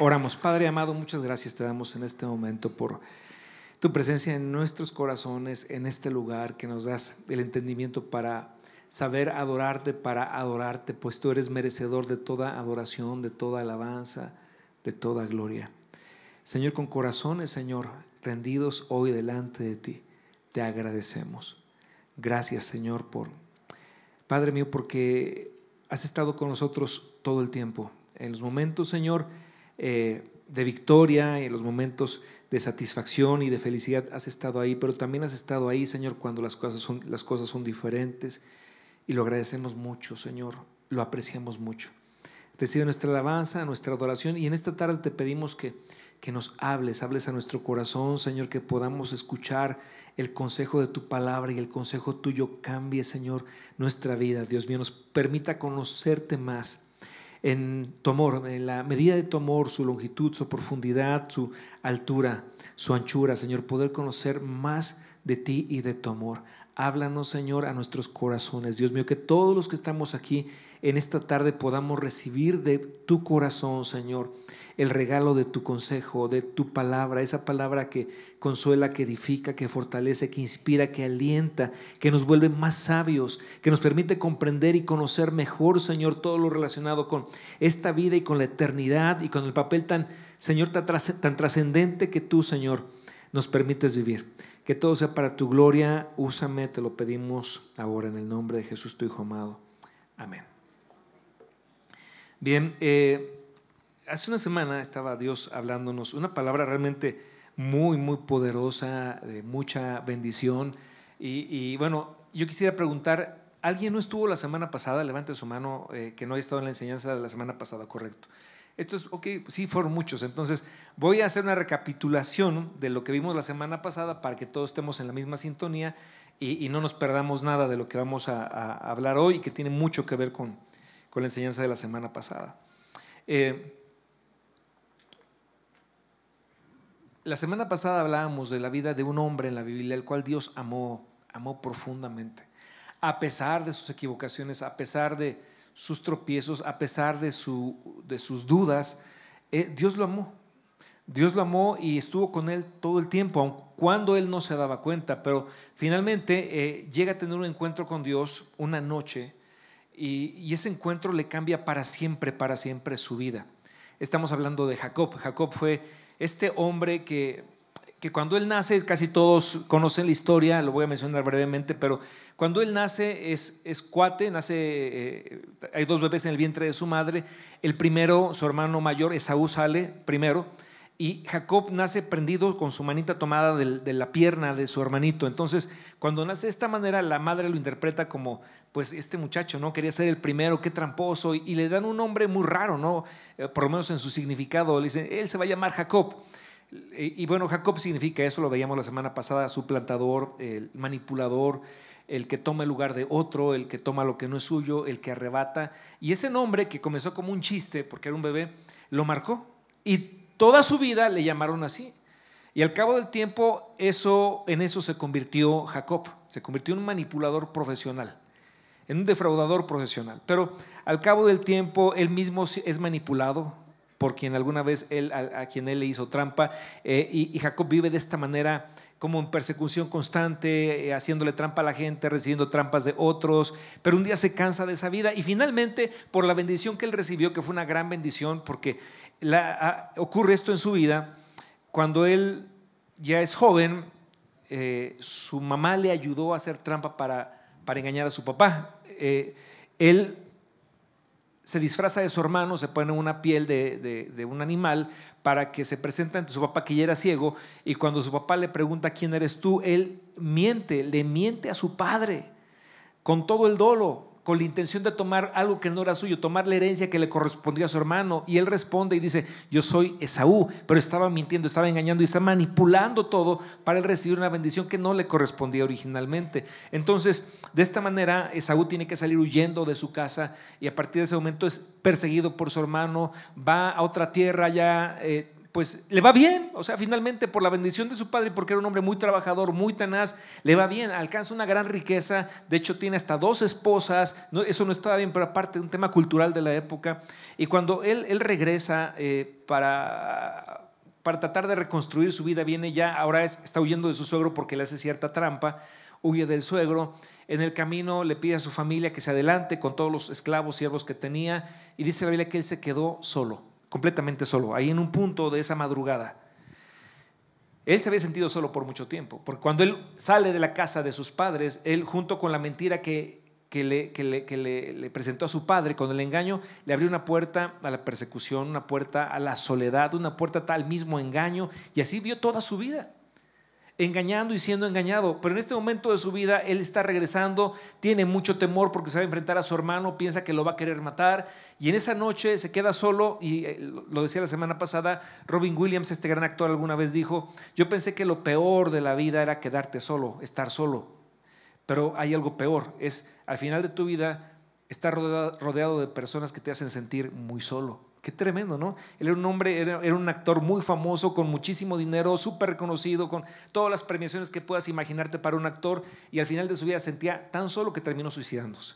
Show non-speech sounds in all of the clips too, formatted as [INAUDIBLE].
Oramos, Padre amado, muchas gracias te damos en este momento por tu presencia en nuestros corazones, en este lugar, que nos das el entendimiento para saber adorarte, para adorarte, pues tú eres merecedor de toda adoración, de toda alabanza, de toda gloria. Señor, con corazones, Señor, rendidos hoy delante de ti, te agradecemos. Gracias, Señor, por, Padre mío, porque has estado con nosotros todo el tiempo. En los momentos, Señor, eh, de victoria, en los momentos de satisfacción y de felicidad has estado ahí, pero también has estado ahí, Señor, cuando las cosas son, las cosas son diferentes. Y lo agradecemos mucho, Señor, lo apreciamos mucho. Recibe nuestra alabanza, nuestra adoración y en esta tarde te pedimos que, que nos hables, hables a nuestro corazón, Señor, que podamos escuchar el consejo de tu palabra y el consejo tuyo cambie, Señor, nuestra vida. Dios mío, nos permita conocerte más en tu amor, en la medida de tu amor, su longitud, su profundidad, su altura, su anchura, Señor, poder conocer más de ti y de tu amor. Háblanos, Señor, a nuestros corazones. Dios mío, que todos los que estamos aquí en esta tarde podamos recibir de tu corazón, Señor, el regalo de tu consejo, de tu palabra, esa palabra que consuela, que edifica, que fortalece, que inspira, que alienta, que nos vuelve más sabios, que nos permite comprender y conocer mejor, Señor, todo lo relacionado con esta vida y con la eternidad y con el papel tan, Señor, tan trascendente que tú, Señor, nos permites vivir. Que todo sea para tu gloria. Úsame, te lo pedimos ahora en el nombre de Jesús, tu Hijo amado. Amén. Bien, eh, hace una semana estaba Dios hablándonos una palabra realmente muy, muy poderosa, de mucha bendición. Y, bueno, yo quisiera preguntar, ¿alguien no estuvo la semana pasada? Levante su mano eh, que no haya estado en la enseñanza de la semana pasada, correcto. Esto es, ok, sí, fueron muchos. Entonces, voy a hacer una recapitulación de lo que vimos la semana pasada para que todos estemos en la misma sintonía y, no nos perdamos nada de lo que vamos a, hablar hoy, que tiene mucho que ver con, con la enseñanza de la semana pasada. Eh, La semana pasada hablábamos de la vida de un hombre en la Biblia, el cual Dios amó, amó profundamente. A pesar de sus equivocaciones, a pesar de sus tropiezos, a pesar de, su, de sus dudas, eh, Dios lo amó. Dios lo amó y estuvo con él todo el tiempo, aun cuando él no se daba cuenta, pero finalmente eh, llega a tener un encuentro con Dios una noche y, y, ese encuentro le cambia para siempre, para siempre su vida. Estamos hablando de Jacob. Jacob fue este hombre que, que cuando él nace, casi todos conocen la historia, lo voy a mencionar brevemente, pero cuando él nace es, es cuate, nace, eh, hay dos bebés en el vientre de su madre, el primero, su hermano mayor, Esaú sale primero, y Jacob nace prendido con su manita tomada de, la pierna de su hermanito. Entonces, cuando nace de esta manera, la madre lo interpreta como, pues este muchacho, ¿no? Quería ser el primero, qué tramposo, y, le dan un nombre muy raro, ¿no? Eh, por lo menos en su significado, le dicen, él se va a llamar Jacob. Y, bueno, Jacob significa eso, lo veíamos la semana pasada, suplantador, el manipulador, el que toma el lugar de otro, el que toma lo que no es suyo, el que arrebata. Y ese nombre que comenzó como un chiste, porque era un bebé, lo marcó. Y Toda su vida le llamaron así. Y al cabo del tiempo, eso, en eso se convirtió Jacob. Se convirtió en un manipulador profesional, en un defraudador profesional. Pero al cabo del tiempo, él mismo es manipulado por quien alguna vez él, a, quien él le hizo trampa. Eh, y, Jacob vive de esta manera como en persecución constante, eh, haciéndole trampa a la gente, recibiendo trampas de otros, pero un día se cansa de esa vida y finalmente por la bendición que él recibió, que fue una gran bendición, porque ocurre esto en su vida, cuando él ya es joven, eh, su mamá le ayudó a hacer trampa para, para engañar a su papá. Eh, él se disfraza de su hermano, se pone una piel de, de, un animal para que se presente ante su papá que ya era ciego y cuando su papá le pregunta quién eres tú, él miente, le miente a su padre con todo el dolo con la intención de tomar algo que no era suyo, tomar la herencia que le correspondía a su hermano. Y él responde y dice, yo soy Esaú, pero estaba mintiendo, estaba engañando y está manipulando todo para él recibir una bendición que no le correspondía originalmente. Entonces, de esta manera, Esaú tiene que salir huyendo de su casa y a partir de ese momento es perseguido por su hermano, va a otra tierra ya. Eh, pues le va bien, o sea, finalmente por la bendición de su padre porque era un hombre muy trabajador, muy tenaz, le va bien, alcanza una gran riqueza, de hecho tiene hasta dos esposas, eso no estaba bien, pero aparte un tema cultural de la época, y cuando él, regresa eh, para, para tratar de reconstruir su vida, viene ya, ahora está huyendo de su suegro porque le hace cierta trampa, huye del suegro, en el camino le pide a su familia que se adelante con todos los esclavos, siervos que tenía, y dice la Biblia que él se quedó solo completamente solo, ahí en un punto de esa madrugada. Él se había sentido solo por mucho tiempo, porque cuando él sale de la casa de sus padres, él junto con la mentira que, que, le, le, presentó a su padre, con el engaño, le abrió una puerta a la persecución, una puerta a la soledad, una puerta al mismo engaño, y así vio toda su vida engañando y siendo engañado. Pero en este momento de su vida, él está regresando, tiene mucho temor porque se va a enfrentar a su hermano, piensa que lo va a querer matar. Y en esa noche se queda solo, y eh, lo decía la semana pasada, Robin Williams, este gran actor, alguna vez dijo, yo pensé que lo peor de la vida era quedarte solo, estar solo. Pero hay algo peor, es al final de tu vida estar rodeado de personas que te hacen sentir muy solo. Qué tremendo, ¿no? Él era un hombre, era, un actor muy famoso, con muchísimo dinero, súper reconocido, con todas las premiaciones que puedas imaginarte para un actor, y al final de su vida sentía tan solo que terminó suicidándose.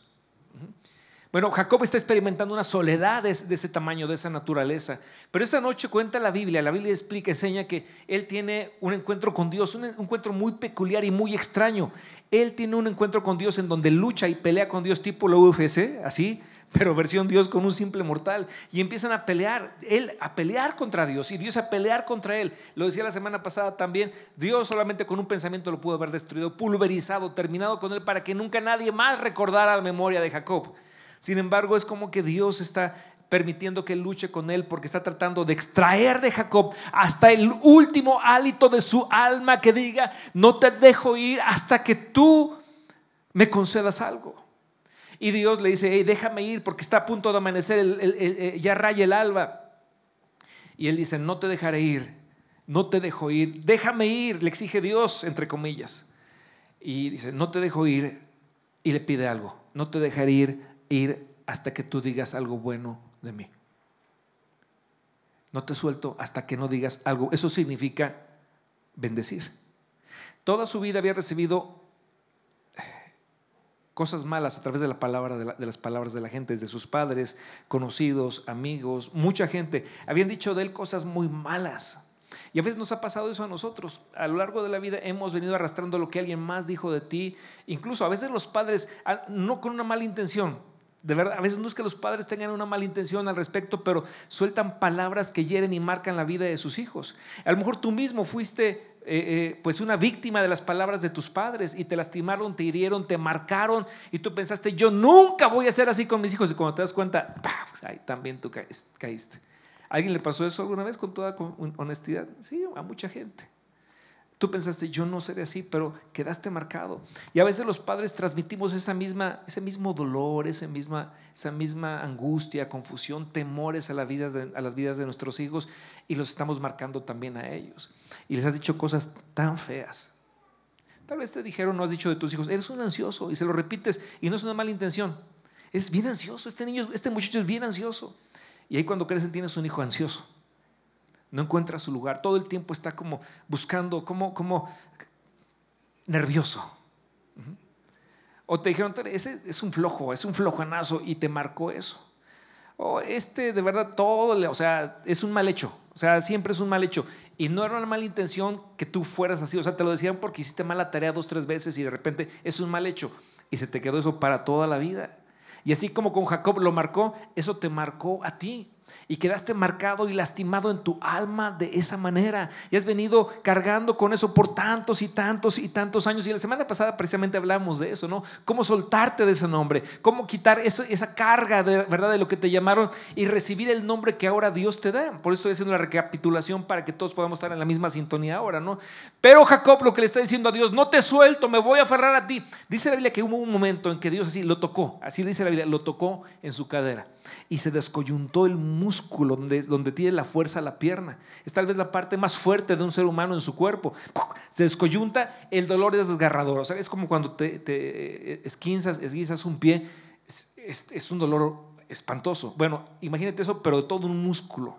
Bueno, Jacob está experimentando una soledad de, ese tamaño, de esa naturaleza. Pero esa noche cuenta la Biblia, la Biblia explica, enseña que él tiene un encuentro con Dios, un encuentro muy peculiar y muy extraño. Él tiene un encuentro con Dios en donde lucha y pelea con Dios tipo la UFC, así, pero versión Dios con un simple mortal. Y empiezan a pelear, él a pelear contra Dios y Dios a pelear contra él. Lo decía la semana pasada también, Dios solamente con un pensamiento lo pudo haber destruido, pulverizado, terminado con él para que nunca nadie más recordara la memoria de Jacob. Sin embargo, es como que Dios está permitiendo que luche con él porque está tratando de extraer de Jacob hasta el último hálito de su alma que diga, no te dejo ir hasta que tú me concedas algo. Y Dios le dice, hey, déjame ir porque está a punto de amanecer, el, ya raya el alba. Y él dice, no te dejaré ir, no te dejo ir, déjame ir, le exige Dios, entre comillas. Y dice, no te dejo ir, y le pide algo, no te dejaré ir, ir hasta que tú digas algo bueno de mí. No te suelto hasta que no digas algo. Eso significa bendecir. Toda su vida había recibido cosas malas a través de, la palabra, de, las palabras de la gente, de sus padres, conocidos, amigos, mucha gente. Habían dicho de él cosas muy malas. Y a veces nos ha pasado eso a nosotros. A lo largo de la vida hemos venido arrastrando lo que alguien más dijo de ti. Incluso a veces los padres, no con una mala intención, de verdad, a veces no es que los padres tengan una mala intención al respecto, pero sueltan palabras que hieren y marcan la vida de sus hijos. A lo mejor tú mismo fuiste eh, eh, pues una víctima de las palabras de tus padres y te lastimaron, te hirieron, te marcaron y tú pensaste, yo nunca voy a ser así con mis hijos y cuando te das cuenta, pues ahí también tú caíste. ¿A alguien le pasó eso alguna vez con toda honestidad? Sí, a mucha gente. Tú pensaste, yo no seré así, pero quedaste marcado. Y a veces los padres transmitimos esa misma, ese mismo dolor, esa misma, esa misma angustia, confusión, temores a, vidas a las vidas de nuestros hijos y los estamos marcando también a ellos. Y les has dicho cosas tan feas. Tal vez te dijeron, no has dicho de tus hijos, eres un ansioso y se lo repites y no es una mala intención. Es bien ansioso, este niño, este muchacho es bien ansioso. Y ahí cuando crecen tienes un hijo ansioso no encuentra su lugar, todo el tiempo está como buscando, como, como nervioso. O te dijeron, ese es un flojo, es un flojanazo y te marcó eso. O este de verdad todo, o sea, es un mal hecho, o sea, siempre es un mal hecho. Y no era una mala intención que tú fueras así, o sea, te lo decían porque hiciste mala tarea dos, tres veces y de repente es un mal hecho. Y se te quedó eso para toda la vida. Y así como con Jacob lo marcó, eso te marcó a ti y quedaste marcado y lastimado en tu alma de esa manera. Y has venido cargando con eso por tantos y tantos y tantos años. Y la semana pasada precisamente hablamos de eso, ¿no? Cómo soltarte de ese nombre, cómo quitar esa carga de verdad de lo que te llamaron y recibir el nombre que ahora Dios te da. Por eso estoy haciendo la recapitulación para que todos podamos estar en la misma sintonía ahora, ¿no? Pero Jacob lo que le está diciendo a Dios, no te suelto, me voy a aferrar a ti. Dice la Biblia que hubo un momento en que Dios así lo tocó, así dice la Biblia, lo tocó en su cadera y se descoyuntó el músculo donde, donde tiene la fuerza la pierna. Es tal vez la parte más fuerte de un ser humano en su cuerpo. Se descoyunta, el dolor es desgarrador. O sea, es como cuando te, te esquinzas, esguizas un pie. Es, es, un dolor espantoso. Bueno, imagínate eso, pero de todo un músculo.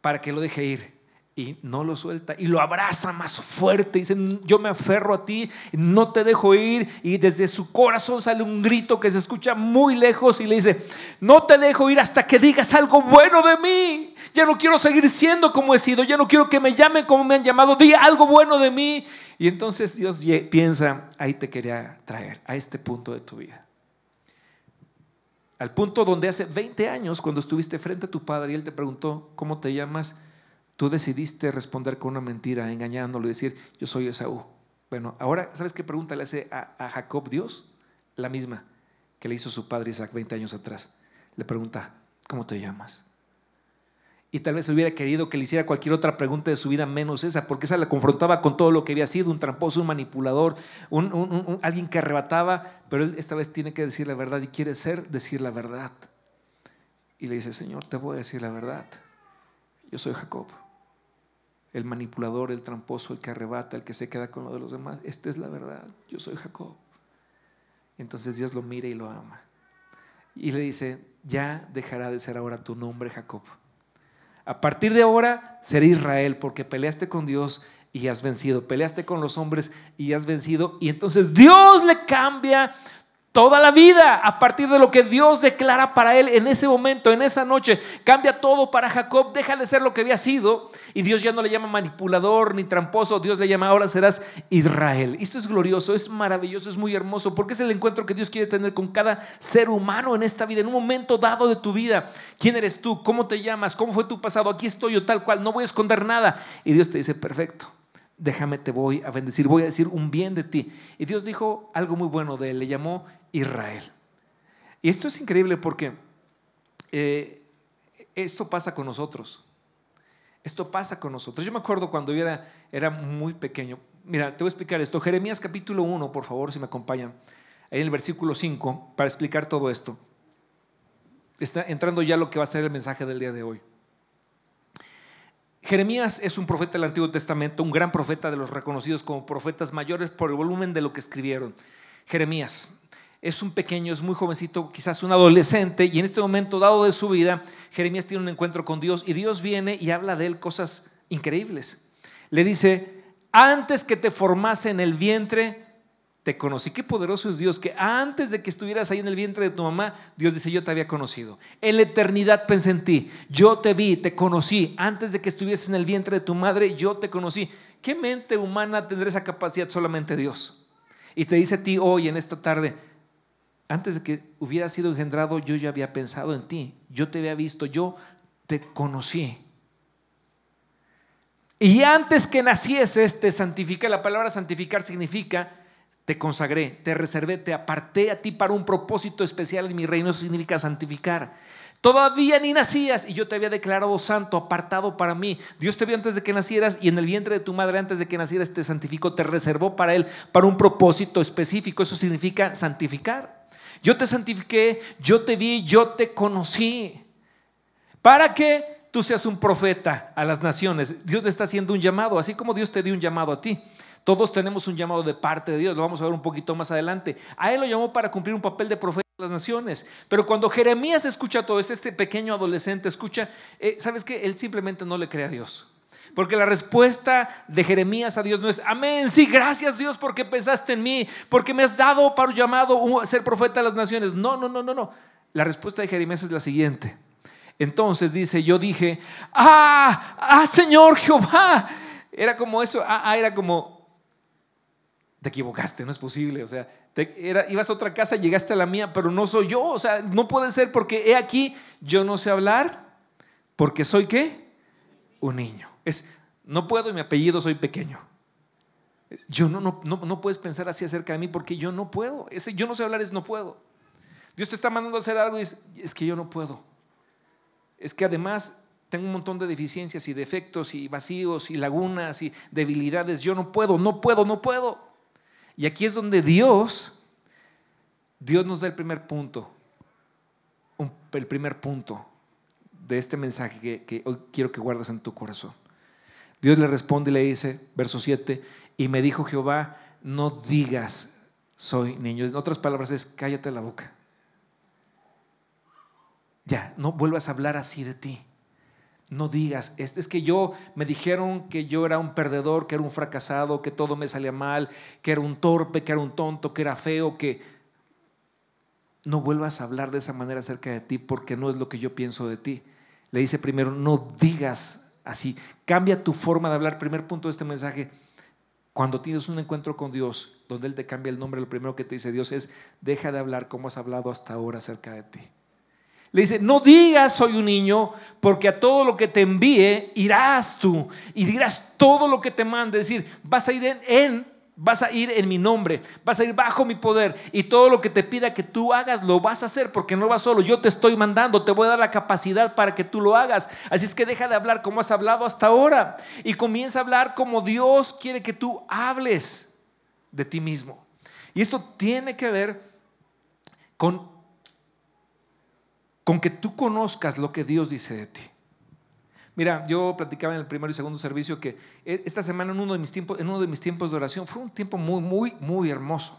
para que lo deje ir. Y no lo suelta y lo abraza más fuerte. Dice, yo me aferro a ti, no te dejo ir. Y desde su corazón sale un grito que se escucha muy lejos y le dice, no te dejo ir hasta que digas algo bueno de mí. Ya no quiero seguir siendo como he sido, ya no quiero que me llamen como me han llamado. Di algo bueno de mí. Y entonces Dios piensa, ahí te quería traer, a este punto de tu vida. Al punto donde hace 20 años, cuando estuviste frente a tu padre y él te preguntó, ¿cómo te llamas? Tú decidiste responder con una mentira, engañándolo y decir, yo soy Esaú. Bueno, ahora, ¿sabes qué pregunta le hace a, Jacob Dios? La misma que le hizo su padre Isaac 20 años atrás. Le pregunta, ¿cómo te llamas? Y tal vez hubiera querido que le hiciera cualquier otra pregunta de su vida menos esa, porque esa la confrontaba con todo lo que había sido, un tramposo, un manipulador, un, alguien que arrebataba, pero él esta vez tiene que decir la verdad y quiere ser decir la verdad. Y le dice, Señor, te voy a decir la verdad. Yo soy Jacob el manipulador, el tramposo, el que arrebata, el que se queda con lo de los demás. Esta es la verdad. Yo soy Jacob. Entonces Dios lo mira y lo ama. Y le dice, ya dejará de ser ahora tu nombre Jacob. A partir de ahora seré Israel porque peleaste con Dios y has vencido. Peleaste con los hombres y has vencido. Y entonces Dios le cambia toda la vida a partir de lo que Dios declara para él en ese momento, en esa noche. Cambia todo para Jacob, deja de ser lo que había sido y Dios ya no le llama manipulador ni tramposo, Dios le llama ahora serás Israel. Esto es glorioso, es maravilloso, es muy hermoso porque es el encuentro que Dios quiere tener con cada ser humano en esta vida, en un momento dado de tu vida. ¿Quién eres tú? ¿Cómo te llamas? ¿Cómo fue tu pasado? Aquí estoy yo tal cual, no voy a esconder nada. Y Dios te dice, perfecto déjame te voy a bendecir, voy a decir un bien de ti. Y Dios dijo algo muy bueno de él, le llamó Israel. Y esto es increíble porque eh, esto pasa con nosotros. Esto pasa con nosotros. Yo me acuerdo cuando yo era, era muy pequeño. Mira, te voy a explicar esto. Jeremías capítulo 1, por favor, si me acompañan. Ahí en el versículo 5, para explicar todo esto. Está entrando ya lo que va a ser el mensaje del día de hoy. Jeremías es un profeta del Antiguo Testamento, un gran profeta de los reconocidos como profetas mayores por el volumen de lo que escribieron. Jeremías es un pequeño, es muy jovencito, quizás un adolescente, y en este momento dado de su vida, Jeremías tiene un encuentro con Dios y Dios viene y habla de él cosas increíbles. Le dice, antes que te formase en el vientre, te conocí. Qué poderoso es Dios, que antes de que estuvieras ahí en el vientre de tu mamá, Dios dice, yo te había conocido. En la eternidad pensé en ti, yo te vi, te conocí. Antes de que estuvieses en el vientre de tu madre, yo te conocí. ¿Qué mente humana tendrá esa capacidad? Solamente Dios. Y te dice a ti hoy, en esta tarde, antes de que hubiera sido engendrado, yo ya había pensado en ti, yo te había visto, yo te conocí. Y antes que nacieses, te santifiqué. La palabra santificar significa te consagré, te reservé, te aparté a ti para un propósito especial en mi reino. Eso significa santificar. Todavía ni nacías y yo te había declarado santo, apartado para mí. Dios te vio antes de que nacieras y en el vientre de tu madre antes de que nacieras te santificó, te reservó para Él, para un propósito específico. Eso significa santificar. Yo te santifiqué, yo te vi, yo te conocí. Para que tú seas un profeta a las naciones. Dios te está haciendo un llamado, así como Dios te dio un llamado a ti. Todos tenemos un llamado de parte de Dios, lo vamos a ver un poquito más adelante. A él lo llamó para cumplir un papel de profeta de las naciones. Pero cuando Jeremías escucha todo esto, este pequeño adolescente escucha, eh, ¿sabes qué? Él simplemente no le cree a Dios. Porque la respuesta de Jeremías a Dios no es, amén, sí, gracias Dios porque pensaste en mí, porque me has dado para un llamado ser profeta de las naciones. No, no, no, no, no. La respuesta de Jeremías es la siguiente. Entonces dice, yo dije, ah, ah, Señor Jehová. Era como eso, ah, ah era como, te equivocaste, no es posible. O sea, era, ibas a otra casa, llegaste a la mía, pero no soy yo. O sea, no puede ser porque he aquí, yo no sé hablar, porque soy qué? Un niño. Es, no puedo y mi apellido soy pequeño. Yo no, no, no, puedes pensar así acerca de mí porque yo no puedo. Ese yo no sé hablar es no puedo. Dios te está mandando a hacer algo y es, es que yo no puedo. Es que además tengo un montón de deficiencias y defectos y vacíos y lagunas y debilidades. Yo no puedo, no puedo, no puedo. Y aquí es donde Dios, Dios nos da el primer punto, el primer punto de este mensaje que, que hoy quiero que guardes en tu corazón. Dios le responde y le dice, verso 7, y me dijo Jehová, no digas soy niño. En otras palabras es, cállate la boca. Ya, no vuelvas a hablar así de ti. No digas, es, es, que yo me dijeron que yo era un perdedor, que era un fracasado, que todo me salía mal, que era un torpe, que era un tonto, que era feo, que no vuelvas a hablar de esa manera acerca de ti porque no es lo que yo pienso de ti. Le dice primero, no digas así, cambia tu forma de hablar. Primer punto de este mensaje, cuando tienes un encuentro con Dios, donde Él te cambia el nombre, lo primero que te dice Dios es, deja de hablar como has hablado hasta ahora acerca de ti. Le dice, no digas soy un niño, porque a todo lo que te envíe irás tú y dirás todo lo que te mande. Es decir, vas a ir en, vas a ir en mi nombre, vas a ir bajo mi poder y todo lo que te pida que tú hagas lo vas a hacer porque no vas solo. Yo te estoy mandando, te voy a dar la capacidad para que tú lo hagas. Así es que deja de hablar como has hablado hasta ahora y comienza a hablar como Dios quiere que tú hables de ti mismo. Y esto tiene que ver con con que tú conozcas lo que Dios dice de ti. Mira, yo platicaba en el primero y segundo servicio que e, esta semana en uno de mis tiempos, en uno de, mis tiempos de oración fue un tiempo muy, muy, muy hermoso,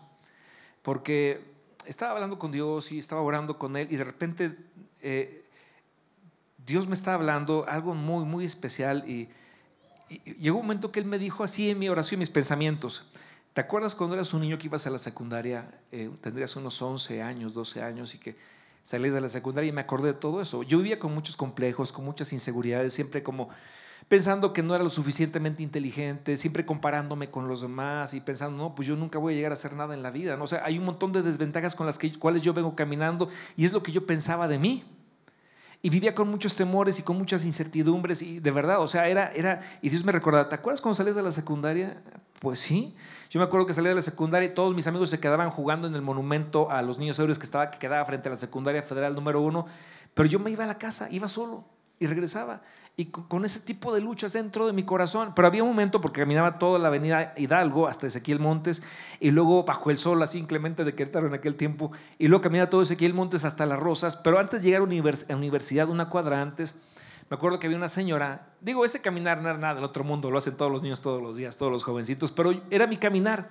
porque estaba hablando con Dios y estaba orando con Él y de repente eh, Dios me estaba hablando algo muy, muy especial y, llegó un momento que Él me dijo así en mi oración, mis pensamientos. ¿Te acuerdas cuando eras un niño que ibas a la secundaria? Eh, tendrías unos 11 años, 12 años y que salí de la secundaria y me acordé de todo eso. Yo vivía con muchos complejos, con muchas inseguridades, siempre como pensando que no era lo suficientemente inteligente, siempre comparándome con los demás y pensando, no, pues yo nunca voy a llegar a hacer nada en la vida. ¿no? O sea, hay un montón de desventajas con las que, cuales yo vengo caminando y es lo que yo pensaba de mí. Y vivía con muchos temores y con muchas incertidumbres y de verdad, o sea, era, era, y Dios me recordaba, ¿te acuerdas cuando salías de la secundaria? Pues sí, yo me acuerdo que salí de la secundaria y todos mis amigos se quedaban jugando en el monumento a los niños héroes que, estaba, que quedaba frente a la secundaria federal número uno, pero yo me iba a la casa, iba solo y regresaba y con ese tipo de luchas dentro de mi corazón. Pero había un momento porque caminaba toda la avenida Hidalgo hasta Ezequiel Montes y luego bajo el sol así inclemente de Querétaro en aquel tiempo y luego caminaba todo Ezequiel Montes hasta Las Rosas. Pero antes de llegar a la universidad, una cuadra antes, me acuerdo que había una señora, digo, ese caminar no era nada del otro mundo, lo hacen todos los niños todos los días, todos los jovencitos, pero era mi caminar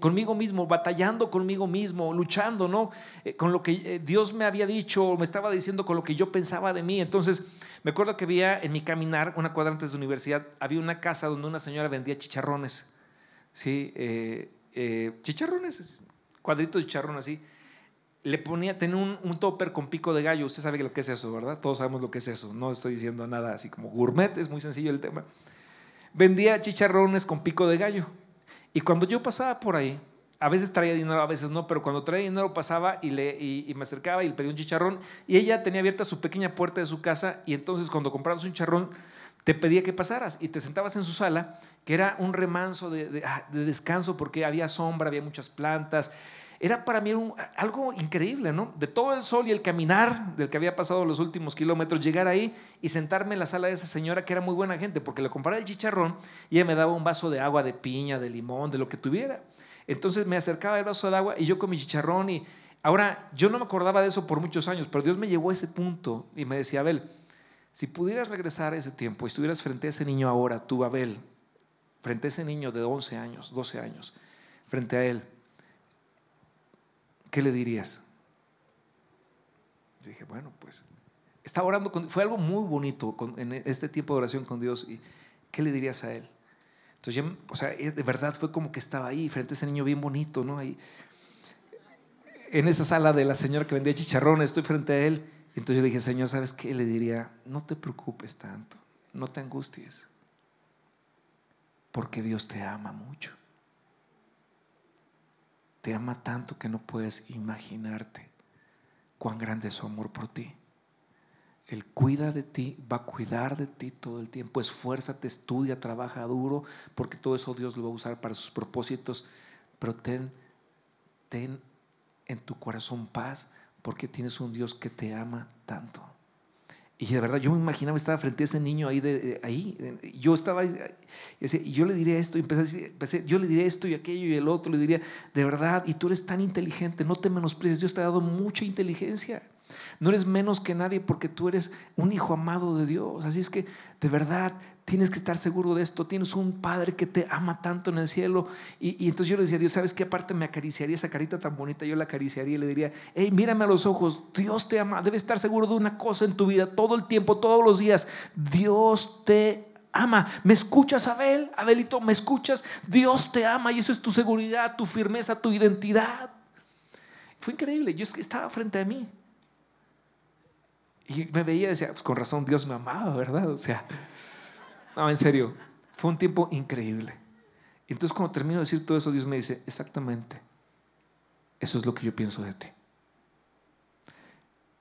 conmigo mismo, batallando conmigo mismo, luchando, ¿no? Eh, con lo que eh, Dios me había dicho, me estaba diciendo con lo que yo pensaba de mí. Entonces, me acuerdo que había en mi caminar, una cuadra antes de universidad, había una casa donde una señora vendía chicharrones, ¿sí? Eh, chicharrones, cuadritos de chicharrón así. Le ponía, tenía un, un topper con pico de gallo. Usted sabe lo que es eso, ¿verdad? Todos sabemos lo que es eso. No estoy diciendo nada así como gourmet, es muy sencillo el tema. Vendía chicharrones con pico de gallo. Y cuando yo pasaba por ahí, a veces traía dinero, a veces no, pero cuando traía dinero pasaba y, le, y, me acercaba y le pedía un chicharrón y ella tenía abierta su pequeña puerta de su casa y entonces cuando comprabas un chicharrón te pedía que pasaras y te sentabas en su sala, que era un remanso de, de ah, descanso porque había sombra, había muchas plantas era para mí algo increíble, ¿no? De todo el sol y el caminar del que había pasado los últimos kilómetros, llegar ahí y sentarme en la sala de esa señora que era muy buena gente, porque le compraba el chicharrón y ella me daba un vaso de agua, de piña, de limón, de lo que tuviera. Entonces me acercaba el vaso de agua y yo con mi chicharrón y ahora yo no me acordaba de eso por muchos años, pero Dios me llevó a ese punto y me decía, Abel, si pudieras regresar a ese tiempo y estuvieras frente a ese niño ahora, tú, Abel, frente a ese niño de 11 años, 12 años, frente a él, ¿qué le dirías? dije, bueno, pues estaba orando, con, fue algo muy bonito en este tiempo de oración con Dios. ¿Y qué le dirías a él? Entonces, yo, o sea, de verdad fue como que estaba ahí, frente a ese niño bien bonito, ¿no? Ahí, en esa sala de la señora que vendía chicharrones, estoy frente a él. Entonces yo le dije, Señor, ¿sabes qué? Le diría, no te preocupes tanto, no te angusties, porque Dios te ama mucho te ama tanto que no puedes imaginarte cuán grande es su amor por ti. Él cuida de ti, va a cuidar de ti todo el tiempo. Esfuérzate, estudia, trabaja duro, porque todo eso Dios lo va a usar para sus propósitos. Pero ten, ten en tu corazón paz, porque tienes un Dios que te ama tanto. Y de verdad, yo me imaginaba, estaba frente a ese niño ahí, de, ahí yo estaba, y yo le diría esto, y empecé, empecé, yo le diría esto y aquello y el otro, le diría, de verdad, y tú eres tan inteligente, no te menosprecies, Dios te ha dado mucha inteligencia. No eres menos que nadie porque tú eres un hijo amado de Dios. Así es que de verdad tienes que estar seguro de esto. Tienes un Padre que te ama tanto en el cielo. Y, entonces yo le decía a Dios, ¿sabes qué? Aparte me acariciaría esa carita tan bonita. Yo la acariciaría y le diría, hey, mírame a los ojos. Dios te ama. Debes estar seguro de una cosa en tu vida todo el tiempo, todos los días. Dios te ama. ¿Me escuchas, Abel? Abelito, ¿me escuchas? Dios te ama y eso es tu seguridad, tu firmeza, tu identidad. Fue increíble. Yo estaba frente a mí. Y me veía y decía, pues con razón Dios me amaba, ¿verdad? O sea, no, en serio, fue un tiempo increíble. Entonces cuando termino de decir todo eso, Dios me dice, exactamente, eso es lo que yo pienso de ti.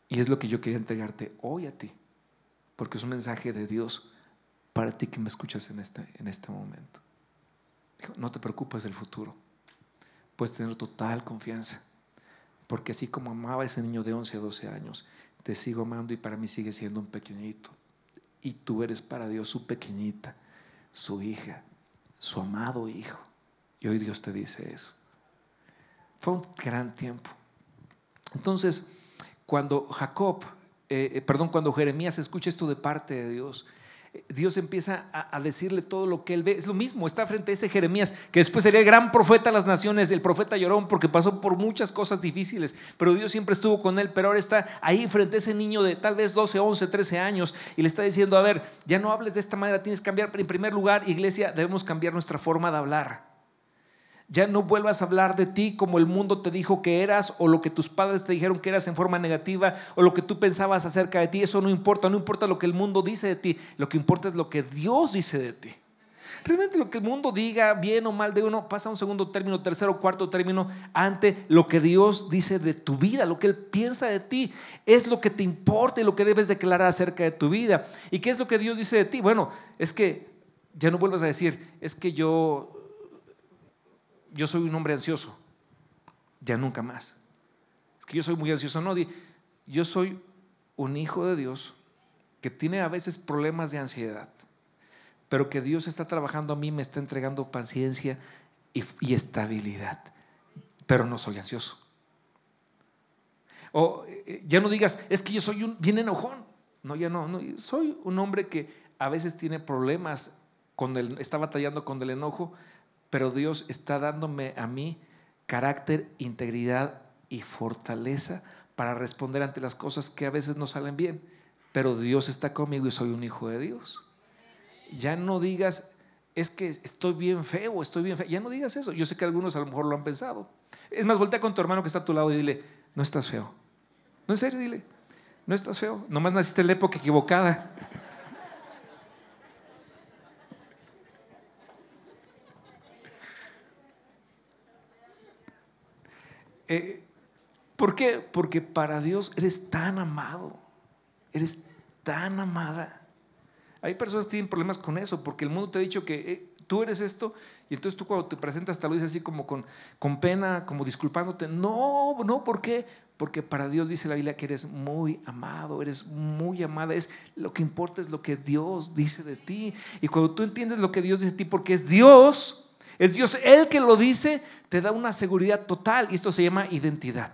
Y es lo que yo quería entregarte hoy a ti, porque es un mensaje de Dios para ti que me escuchas en este, en este momento. Dijo, no te preocupes del futuro, puedes tener total confianza, porque así como amaba a ese niño de 11 a 12 años, te sigo amando y para mí sigue siendo un pequeñito. Y tú eres para Dios su pequeñita, su hija, su amado hijo. Y hoy Dios te dice eso. Fue un gran tiempo. Entonces, cuando Jacob, eh, eh, perdón, cuando Jeremías escucha esto de parte de Dios, Dios empieza a, decirle todo lo que él ve. Es lo mismo, está frente a ese Jeremías, que después sería el gran profeta de las naciones, el profeta llorón, porque pasó por muchas cosas difíciles, pero Dios siempre estuvo con él, pero ahora está ahí frente a ese niño de tal vez 12, 11, 13 años y le está diciendo, a ver, ya no hables de esta manera, tienes que cambiar. En primer lugar, iglesia, debemos cambiar nuestra forma de hablar. Ya no vuelvas a hablar de ti como el mundo te dijo que eras o lo que tus padres te dijeron que eras en forma negativa o lo que tú pensabas acerca de ti. Eso no importa, no importa lo que el mundo dice de ti, lo que importa es lo que Dios dice de ti. Realmente lo que el mundo diga, bien o mal de uno, pasa a un segundo término, tercero, cuarto término, ante lo que Dios dice de tu vida, lo que Él piensa de ti. Es lo que te importa y lo que debes declarar acerca de tu vida. ¿Y qué es lo que Dios dice de ti? Bueno, es que ya no vuelvas a decir, es que yo yo soy un hombre ansioso. Ya nunca más. Es que yo soy muy ansioso. No, yo soy un hijo de Dios que tiene a veces problemas de ansiedad, pero que Dios está trabajando a mí, me está entregando paciencia y, estabilidad, pero no soy ansioso. O eh, ya no digas, es que yo soy bien enojón. No, ya no, no, soy un hombre que a veces tiene problemas con el, está batallando con el enojo, pero Dios está dándome a mí carácter, integridad y fortaleza para responder ante las cosas que a veces no salen bien. Pero Dios está conmigo y soy un hijo de Dios. Ya no digas, es que estoy bien feo, estoy bien feo. Ya no digas eso. Yo sé que algunos a lo mejor lo han pensado. Es más, voltea con tu hermano que está a tu lado y dile, no estás feo. No, en serio, dile, no estás feo. Nomás naciste en la época equivocada. Eh, ¿Por qué? Porque para Dios eres tan amado, eres tan amada. Hay personas que tienen problemas con eso, porque el mundo te ha dicho que eh, tú eres esto, y entonces tú cuando te presentas te lo dices así como con, con pena, como disculpándote. No, no, ¿por qué? Porque para Dios dice la Biblia que eres muy amado, eres muy amada. Es lo que importa es lo que Dios dice de ti. Y cuando tú entiendes lo que Dios dice de ti, porque es Dios, es Dios el que lo dice, te da una seguridad total y esto se llama identidad.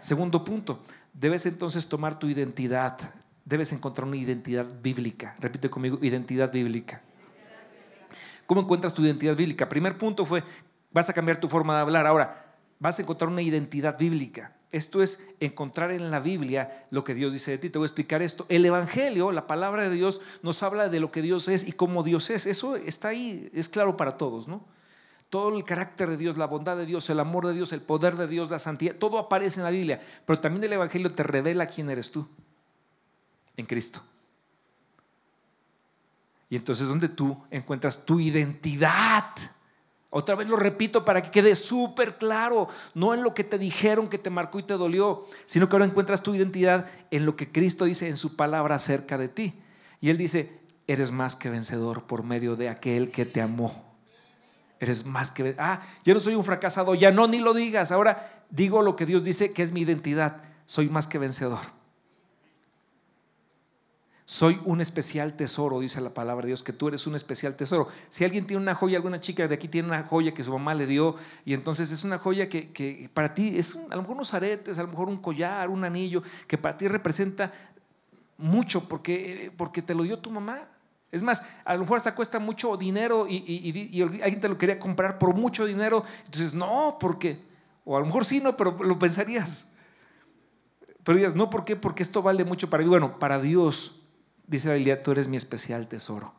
Segundo punto, debes entonces tomar tu identidad, debes encontrar una identidad bíblica. Repite conmigo, identidad bíblica. ¿Cómo encuentras tu identidad bíblica? Primer punto fue, vas a cambiar tu forma de hablar. Ahora, vas a encontrar una identidad bíblica. Esto es encontrar en la Biblia lo que Dios dice de ti. Te voy a explicar esto. El Evangelio, la palabra de Dios, nos habla de lo que Dios es y cómo Dios es. Eso está ahí, es claro para todos, ¿no? Todo el carácter de Dios, la bondad de Dios, el amor de Dios, el poder de Dios, la santidad, todo aparece en la Biblia. Pero también el Evangelio te revela quién eres tú en Cristo. Y entonces es donde tú encuentras tu identidad. Otra vez lo repito para que quede súper claro, no en lo que te dijeron que te marcó y te dolió, sino que ahora encuentras tu identidad en lo que Cristo dice en su palabra acerca de ti. Y Él dice, eres más que vencedor por medio de aquel que te amó. Eres más que... Ah, yo no soy un fracasado, ya no, ni lo digas. Ahora digo lo que Dios dice que es mi identidad. Soy más que vencedor. Soy un especial tesoro, dice la palabra de Dios, que tú eres un especial tesoro. Si alguien tiene una joya, alguna chica de aquí tiene una joya que su mamá le dio, y entonces es una joya que, para ti es a lo mejor unos aretes, a lo mejor un collar, un anillo, que para ti representa mucho porque, porque te lo dio tu mamá. Es más, a lo mejor hasta cuesta mucho dinero y, alguien te lo quería comprar por mucho dinero. Entonces, no, porque, o a lo mejor sí, no, pero lo pensarías. Pero digas, no, ¿por qué? Porque esto vale mucho para mí. Bueno, para Dios, dice la Biblia, tú eres mi especial tesoro.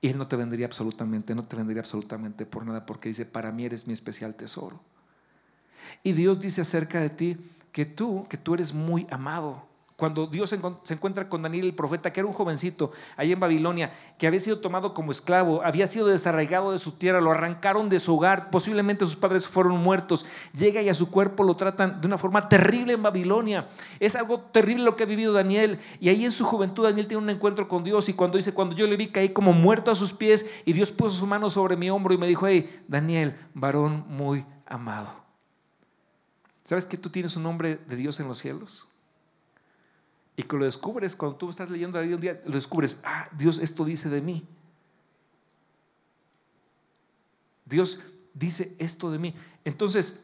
Y Él no te vendría absolutamente, no te vendría absolutamente por nada, porque dice, para mí eres mi especial tesoro. Y Dios dice acerca de ti que tú, que tú eres muy amado cuando Dios se encuentra con Daniel el profeta, que era un jovencito ahí en Babilonia, que había sido tomado como esclavo, había sido desarraigado de su tierra, lo arrancaron de su hogar, posiblemente sus padres fueron muertos, llega y a su cuerpo lo tratan de una forma terrible en Babilonia. Es algo terrible lo que ha vivido Daniel. Y ahí en su juventud Daniel tiene un encuentro con Dios y cuando dice, cuando yo le vi caí como muerto a sus pies y Dios puso su mano sobre mi hombro y me dijo, hey, Daniel, varón muy amado. ¿Sabes que tú tienes un nombre de Dios en los cielos? Y que lo descubres cuando tú estás leyendo la Biblia un día, lo descubres, ah, Dios esto dice de mí. Dios dice esto de mí. Entonces,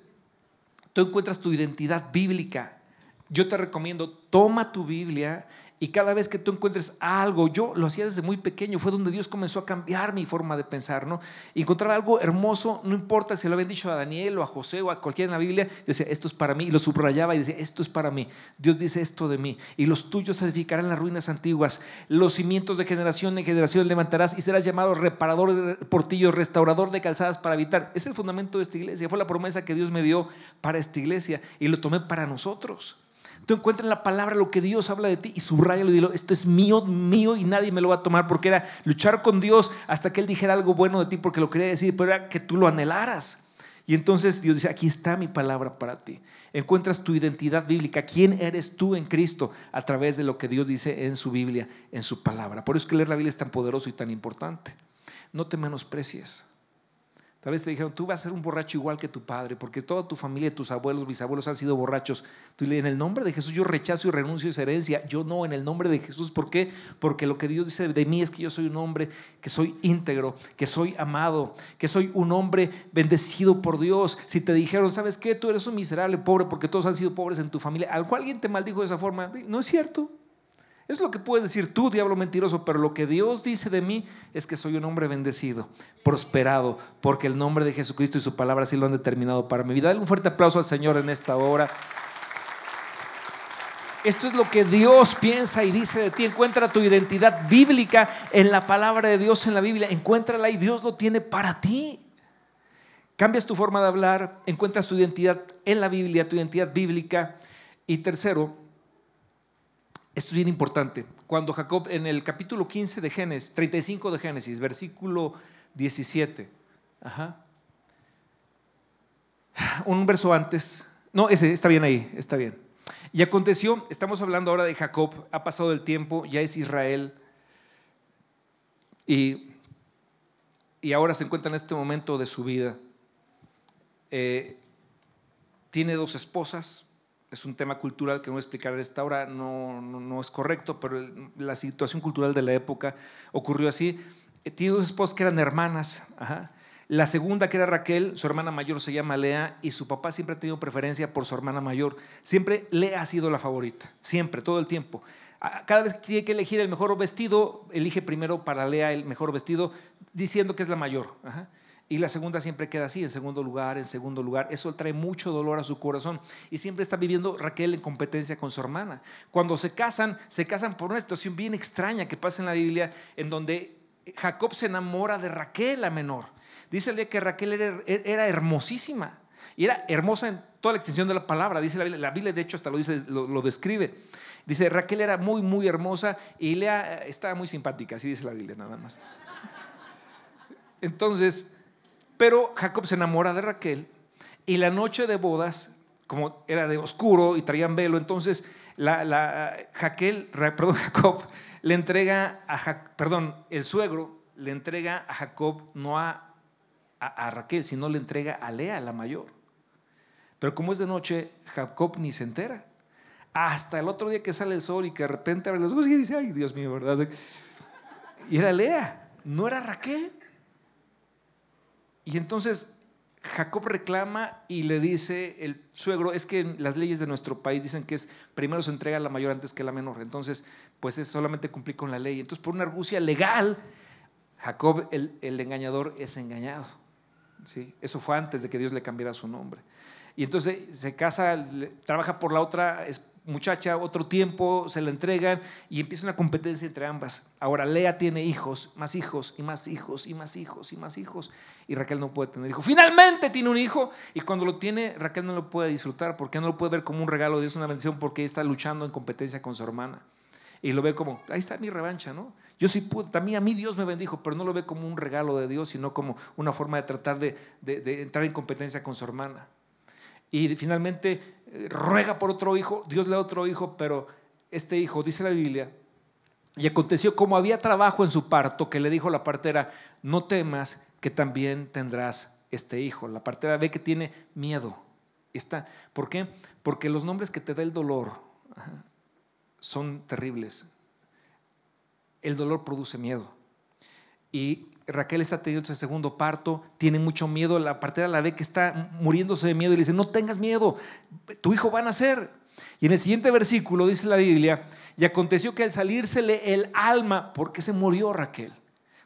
tú encuentras tu identidad bíblica. Yo te recomiendo, toma tu Biblia y cada vez que tú encuentres algo, yo lo hacía desde muy pequeño, fue donde Dios comenzó a cambiar mi forma de pensar, ¿no? Y encontraba algo hermoso, no importa si lo habían dicho a Daniel o a José o a cualquiera en la Biblia, decía, esto es para mí, y lo subrayaba y decía, esto es para mí. Dios dice esto de mí, y los tuyos edificarán las ruinas antiguas, los cimientos de generación en generación levantarás y serás llamado reparador de portillos, restaurador de calzadas para habitar. Es el fundamento de esta iglesia, fue la promesa que Dios me dio para esta iglesia y lo tomé para nosotros. Tú encuentras en la palabra lo que Dios habla de ti y subrayalo y dilo, esto es mío, mío y nadie me lo va a tomar porque era luchar con Dios hasta que Él dijera algo bueno de ti porque lo quería decir, pero era que tú lo anhelaras. Y entonces Dios dice, aquí está mi palabra para ti. Encuentras tu identidad bíblica, quién eres tú en Cristo a través de lo que Dios dice en su Biblia, en su palabra. Por eso es que leer la Biblia es tan poderoso y tan importante. No te menosprecies. Tal vez te dijeron, tú vas a ser un borracho igual que tu padre, porque toda tu familia, tus abuelos, bisabuelos han sido borrachos. Tú le en el nombre de Jesús yo rechazo y renuncio a esa herencia. Yo no, en el nombre de Jesús. ¿Por qué? Porque lo que Dios dice de mí es que yo soy un hombre que soy íntegro, que soy amado, que soy un hombre bendecido por Dios. Si te dijeron, ¿sabes qué? Tú eres un miserable pobre porque todos han sido pobres en tu familia. ¿Al cual alguien te maldijo de esa forma? No es cierto. Es lo que puedes decir tú, diablo mentiroso, pero lo que Dios dice de mí es que soy un hombre bendecido, prosperado, porque el nombre de Jesucristo y su palabra sí lo han determinado para mi vida. Dale un fuerte aplauso al Señor en esta hora. Esto es lo que Dios piensa y dice de ti. Encuentra tu identidad bíblica en la palabra de Dios en la Biblia. Encuéntrala y Dios lo tiene para ti. Cambias tu forma de hablar, encuentras tu identidad en la Biblia, tu identidad bíblica. Y tercero, esto es bien importante. Cuando Jacob, en el capítulo 15 de Génesis, 35 de Génesis, versículo 17, un verso antes, no, ese está bien ahí, está bien. Y aconteció, estamos hablando ahora de Jacob, ha pasado el tiempo, ya es Israel, y, y ahora se encuentra en este momento de su vida. Eh, tiene dos esposas, es un tema cultural que no voy a explicar en esta hora, no, no, es correcto, pero la situación cultural de la época ocurrió así. Eh, tiene dos esposas que eran hermanas. La segunda, que era Raquel, su hermana mayor se llama Lea y su papá siempre ha tenido preferencia por su hermana mayor. Siempre Lea ha sido la favorita, siempre, todo el tiempo. Cada vez que tiene que elegir el mejor vestido, elige primero para Lea el mejor vestido, diciendo que es la mayor. Y la segunda siempre queda así, en segundo lugar, en segundo lugar. Eso trae mucho dolor a su corazón. Y siempre está viviendo Raquel en competencia con su hermana. Cuando se casan, se casan por una situación bien extraña que pasa en la Biblia, en donde Jacob se enamora de Raquel, la menor. Dice que Raquel era, hermosísima. Y era hermosa en toda la extensión de la palabra. Dice la Biblia, la Biblia de hecho hasta lo, lo, describe. Dice, Raquel era muy, muy hermosa y Lea estaba muy simpática, así dice la Biblia nada más. Entonces, pero Jacob se enamora de Raquel y la noche de bodas, como era de oscuro y traían velo, entonces la, [LAUGHS] Jacob le entrega a, perdón, el suegro le entrega a Jacob no a, a, Raquel, sino le entrega a Lea, la mayor. Pero como es de noche, Jacob ni se entera. hasta el otro día que sale el sol y que de repente abre los ojos y dice, ay, Dios mío, ¿verdad? Y era Lea, no era Raquel. Y entonces Jacob reclama y le dice el suegro, es que las leyes de nuestro país dicen que es primero se entrega la mayor antes que la menor, entonces pues es solamente cumplir con la ley. Entonces por una argucia legal, Jacob el, el engañador es engañado. ¿sí? Eso fue antes de que Dios le cambiara su nombre. Y entonces se casa, trabaja por la otra muchacha otro tiempo, se la entregan y empieza una competencia entre ambas. Ahora Lea tiene hijos, más hijos y más hijos y más hijos y más hijos y Raquel no puede tener hijo. Finalmente tiene un hijo y cuando lo tiene Raquel no lo puede disfrutar porque no lo puede ver como un regalo de Dios, una bendición porque está luchando en competencia con su hermana. Y lo ve como, ahí está mi revancha, ¿no? Yo sí pude, también a mí Dios me bendijo, pero no lo ve como un regalo de Dios, sino como una forma de tratar de, de entrar en competencia con su hermana y finalmente ruega por otro hijo, Dios le da otro hijo, pero este hijo, dice la Biblia, y aconteció como había trabajo en su parto, que le dijo la partera, no temas que también tendrás este hijo. La partera ve que tiene miedo. Está, ¿Por qué? Porque los nombres que te da el dolor son terribles. El dolor produce miedo. Y Raquel está teniendo ese segundo parto, tiene mucho miedo, la partera la ve que está muriéndose de miedo y le dice, no tengas miedo, tu hijo va a nacer. Y en el siguiente versículo dice la Biblia, y aconteció que al salírsele el alma, porque se murió Raquel.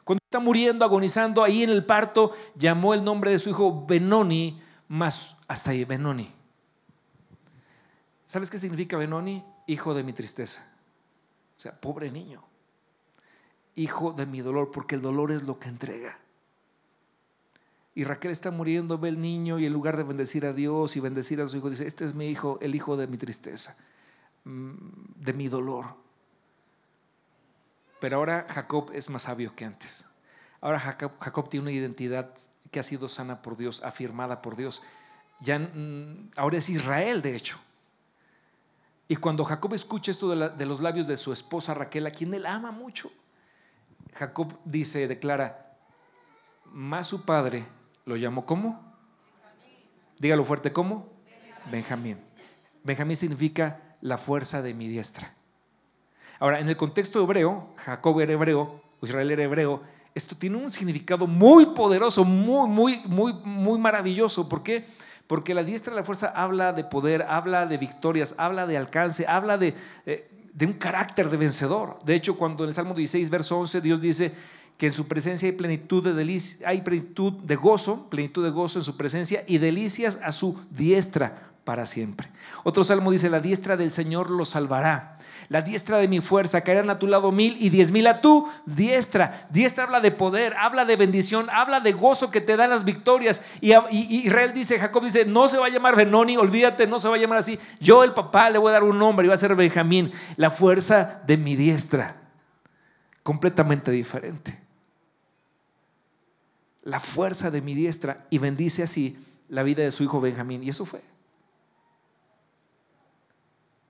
Cuando está muriendo, agonizando ahí en el parto, llamó el nombre de su hijo Benoni, más hasta ahí, Benoni. ¿Sabes qué significa Benoni? Hijo de mi tristeza. O sea, pobre niño hijo de mi dolor, porque el dolor es lo que entrega. Y Raquel está muriendo, ve el niño y en lugar de bendecir a Dios y bendecir a su hijo, dice, este es mi hijo, el hijo de mi tristeza, mm, de mi dolor. Pero ahora Jacob es más sabio que antes. Ahora Jacob, tiene una identidad que ha sido sana por Dios, afirmada por Dios. Ya, mm, ahora es Israel, de hecho. Y cuando Jacob escucha esto de, de los labios de su esposa Raquel, a quien él ama mucho, Jacob dice, declara, más su padre lo llamó ¿cómo? Dígalo fuerte, ¿cómo? Benjamín. Benjamín significa la fuerza de mi diestra. Ahora, en el contexto hebreo, Jacob era hebreo, Israel era hebreo, esto tiene un significado muy poderoso, muy, muy, muy, muy maravilloso. ¿Por qué? Porque la diestra de la fuerza habla de poder, habla de victorias, habla de alcance, habla de, eh, de un carácter de vencedor. De hecho, cuando en el Salmo 16, verso 11, Dios dice que en su presencia hay plenitud de delicia, hay plenitud de gozo, plenitud de gozo en su presencia y delicias a su diestra para siempre. Otro salmo dice, la diestra del Señor lo salvará. La diestra de mi fuerza caerán a tu lado mil y diez mil a tu diestra. Diestra habla de poder, habla de bendición, habla de gozo que te dan las victorias. Y, Israel dice, Jacob dice, no se va a llamar Benoni, olvídate, no se va a llamar así. Yo el papá le voy a dar un nombre y va a ser Benjamín. La fuerza de mi diestra. Completamente diferente. La fuerza de mi diestra y bendice así la vida de su hijo Benjamín. Y eso fue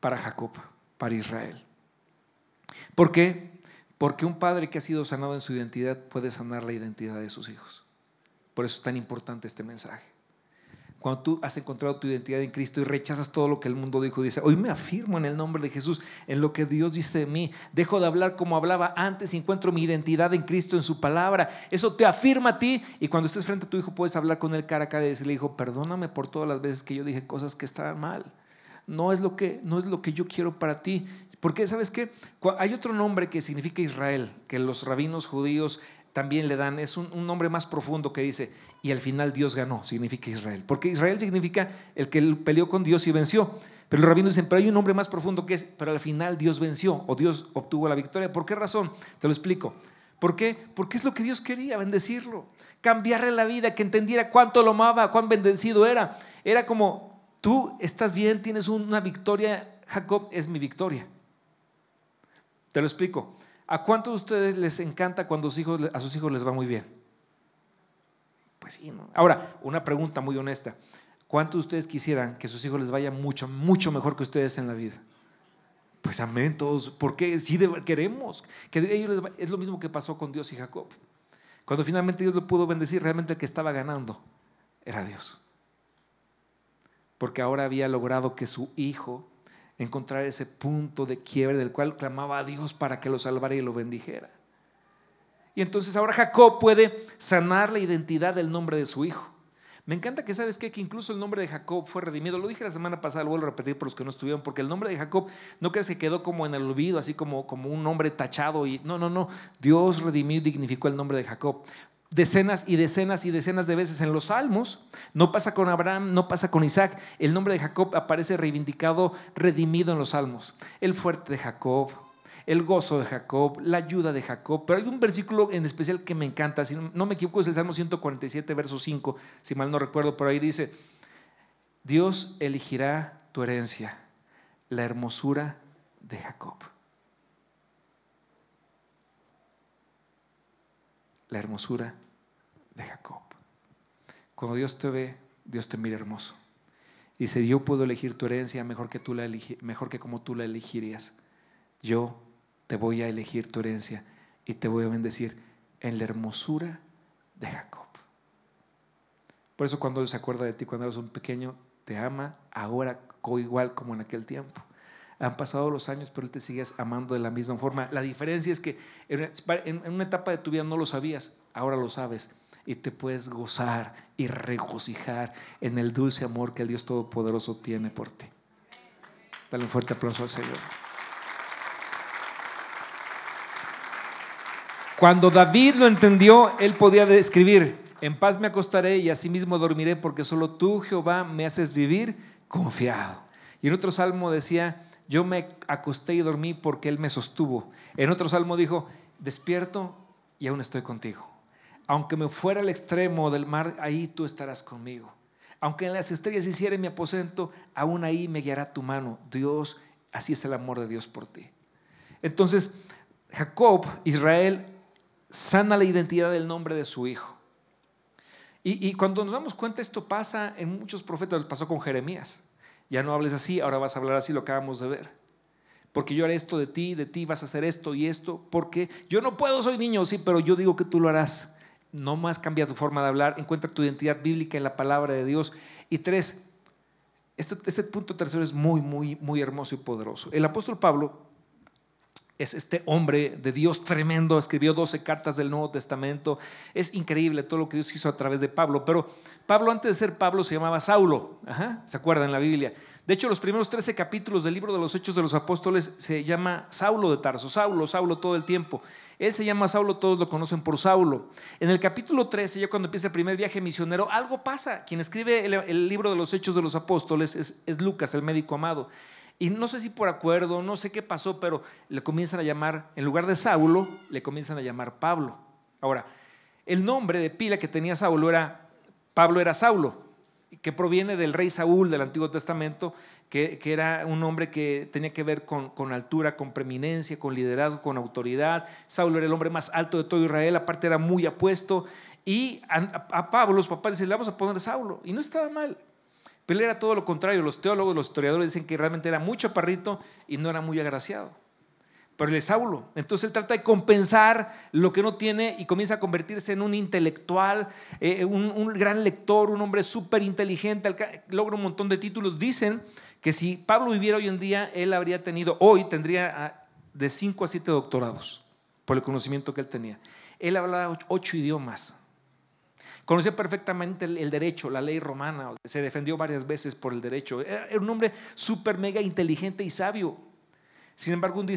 para Jacob, para Israel. ¿Por qué? Porque un padre que ha sido sanado en su identidad puede sanar la identidad de sus hijos. Por eso es tan importante este mensaje. Cuando tú has encontrado tu identidad en Cristo y rechazas todo lo que el mundo dijo, dice, hoy me afirmo en el nombre de Jesús, en lo que Dios dice de mí. Dejo de hablar como hablaba antes y encuentro mi identidad en Cristo, en su palabra. Eso te afirma a ti y cuando estés frente a tu hijo puedes hablar con él cara a cara y decirle, hijo, perdóname por todas las veces que yo dije cosas que estaban mal no es lo que, no es lo que yo quiero para ti. Porque, ¿sabes qué? Hay otro nombre que significa Israel, que los rabinos judíos también le dan, es un, nombre más profundo que dice, y al final Dios ganó, significa Israel. Porque Israel significa el que peleó con Dios y venció. Pero los rabinos dicen, pero hay un nombre más profundo que es, pero al final Dios venció o Dios obtuvo la victoria. ¿Por qué razón? Te lo explico. ¿Por qué? Porque es lo que Dios quería, bendecirlo, cambiarle la vida, que entendiera cuánto lo amaba, cuán bendecido era. Era como, Tú estás bien, tienes una victoria, Jacob es mi victoria. Te lo explico. ¿A cuántos de ustedes les encanta cuando a sus hijos les va muy bien? Pues sí, ¿no? Ahora, una pregunta muy honesta. ¿Cuántos de ustedes quisieran que sus hijos les vaya mucho, mucho mejor que ustedes en la vida? Pues amén todos, porque sí queremos. Que ellos es lo mismo que pasó con Dios y Jacob. Cuando finalmente Dios lo pudo bendecir, realmente el que estaba ganando era Dios porque ahora había logrado que su hijo encontrar ese punto de quiebre del cual clamaba a Dios para que lo salvara y lo bendijera. Y entonces ahora Jacob puede sanar la identidad del nombre de su hijo. Me encanta que sabes qué? que incluso el nombre de Jacob fue redimido. Lo dije la semana pasada, lo vuelvo a repetir por los que no estuvieron, porque el nombre de Jacob no crees que quedó como en el olvido, así como, como un nombre tachado. Y, no, no, no. Dios redimió y dignificó el nombre de Jacob decenas y decenas y decenas de veces en los salmos. No pasa con Abraham, no pasa con Isaac. El nombre de Jacob aparece reivindicado, redimido en los salmos. El fuerte de Jacob, el gozo de Jacob, la ayuda de Jacob. Pero hay un versículo en especial que me encanta, si no me equivoco es el Salmo 147, verso 5, si mal no recuerdo, pero ahí dice, Dios elegirá tu herencia, la hermosura de Jacob. La hermosura de Jacob. Cuando Dios te ve, Dios te mira hermoso. Dice, yo puedo elegir tu herencia mejor que, tú la mejor que como tú la elegirías. Yo te voy a elegir tu herencia y te voy a bendecir en la hermosura de Jacob. Por eso cuando Dios se acuerda de ti cuando eras un pequeño, te ama ahora igual como en aquel tiempo. Han pasado los años, pero Él te sigues amando de la misma forma. La diferencia es que en una etapa de tu vida no lo sabías, ahora lo sabes y te puedes gozar y regocijar en el dulce amor que el Dios Todopoderoso tiene por ti. Dale un fuerte aplauso al Señor. Cuando David lo entendió, él podía escribir, en paz me acostaré y asimismo dormiré porque solo tú, Jehová, me haces vivir confiado. Y en otro salmo decía, yo me acosté y dormí porque Él me sostuvo. En otro salmo dijo, despierto y aún estoy contigo. Aunque me fuera al extremo del mar, ahí tú estarás conmigo. Aunque en las estrellas hiciera mi aposento, aún ahí me guiará tu mano. Dios, así es el amor de Dios por ti. Entonces, Jacob, Israel, sana la identidad del nombre de su hijo. Y, cuando nos damos cuenta, esto pasa en muchos profetas, pasó con Jeremías. Ya no hables así, ahora vas a hablar así, lo acabamos de ver. Porque yo haré esto de ti, de ti vas a hacer esto y esto, porque yo no puedo, soy niño, sí, pero yo digo que tú lo harás no más cambia tu forma de hablar, encuentra tu identidad bíblica en la palabra de Dios. Y tres, este punto tercero es muy, muy, muy hermoso y poderoso. El apóstol Pablo es este hombre de Dios tremendo, escribió 12 cartas del Nuevo Testamento. Es increíble todo lo que Dios hizo a través de Pablo. Pero Pablo antes de ser Pablo se llamaba Saulo, ¿se acuerdan en la Biblia? De hecho, los primeros 13 capítulos del libro de los Hechos de los Apóstoles se llama Saulo de Tarso, Saulo, Saulo todo el tiempo. Él se llama Saulo, todos lo conocen por Saulo. En el capítulo 13, ya cuando empieza el primer viaje misionero, algo pasa. Quien escribe el, libro de los Hechos de los Apóstoles es, es Lucas, el médico amado. Y no sé si por acuerdo, no sé qué pasó, pero le comienzan a llamar, en lugar de Saulo, le comienzan a llamar Pablo. Ahora, el nombre de pila que tenía Saulo era, Pablo era Saulo, que proviene del rey Saúl del Antiguo Testamento, que, era un hombre que tenía que ver con, con, altura, con preeminencia, con liderazgo, con autoridad. Saulo era el hombre más alto de todo Israel, aparte era muy apuesto. Y a, Pablo, los papás decían, le vamos a poner Saulo. Y no estaba mal. Pero era todo lo contrario. Los teólogos, los historiadores dicen que realmente era muy chaparrito y no era muy agraciado. Pero es Saulo. Entonces él trata de compensar lo que no tiene y comienza a convertirse en un intelectual, eh, un, gran lector, un hombre súper inteligente, logra un montón de títulos. Dicen que si Pablo viviera hoy en día, él habría tenido, hoy tendría ah, de 5 a 7 doctorados por el conocimiento que él tenía. Él hablaba ocho idiomas. Conocía perfectamente el, derecho, la ley romana, se defendió varias veces por el derecho. Era, un hombre súper mega inteligente y sabio. Sin embargo, un,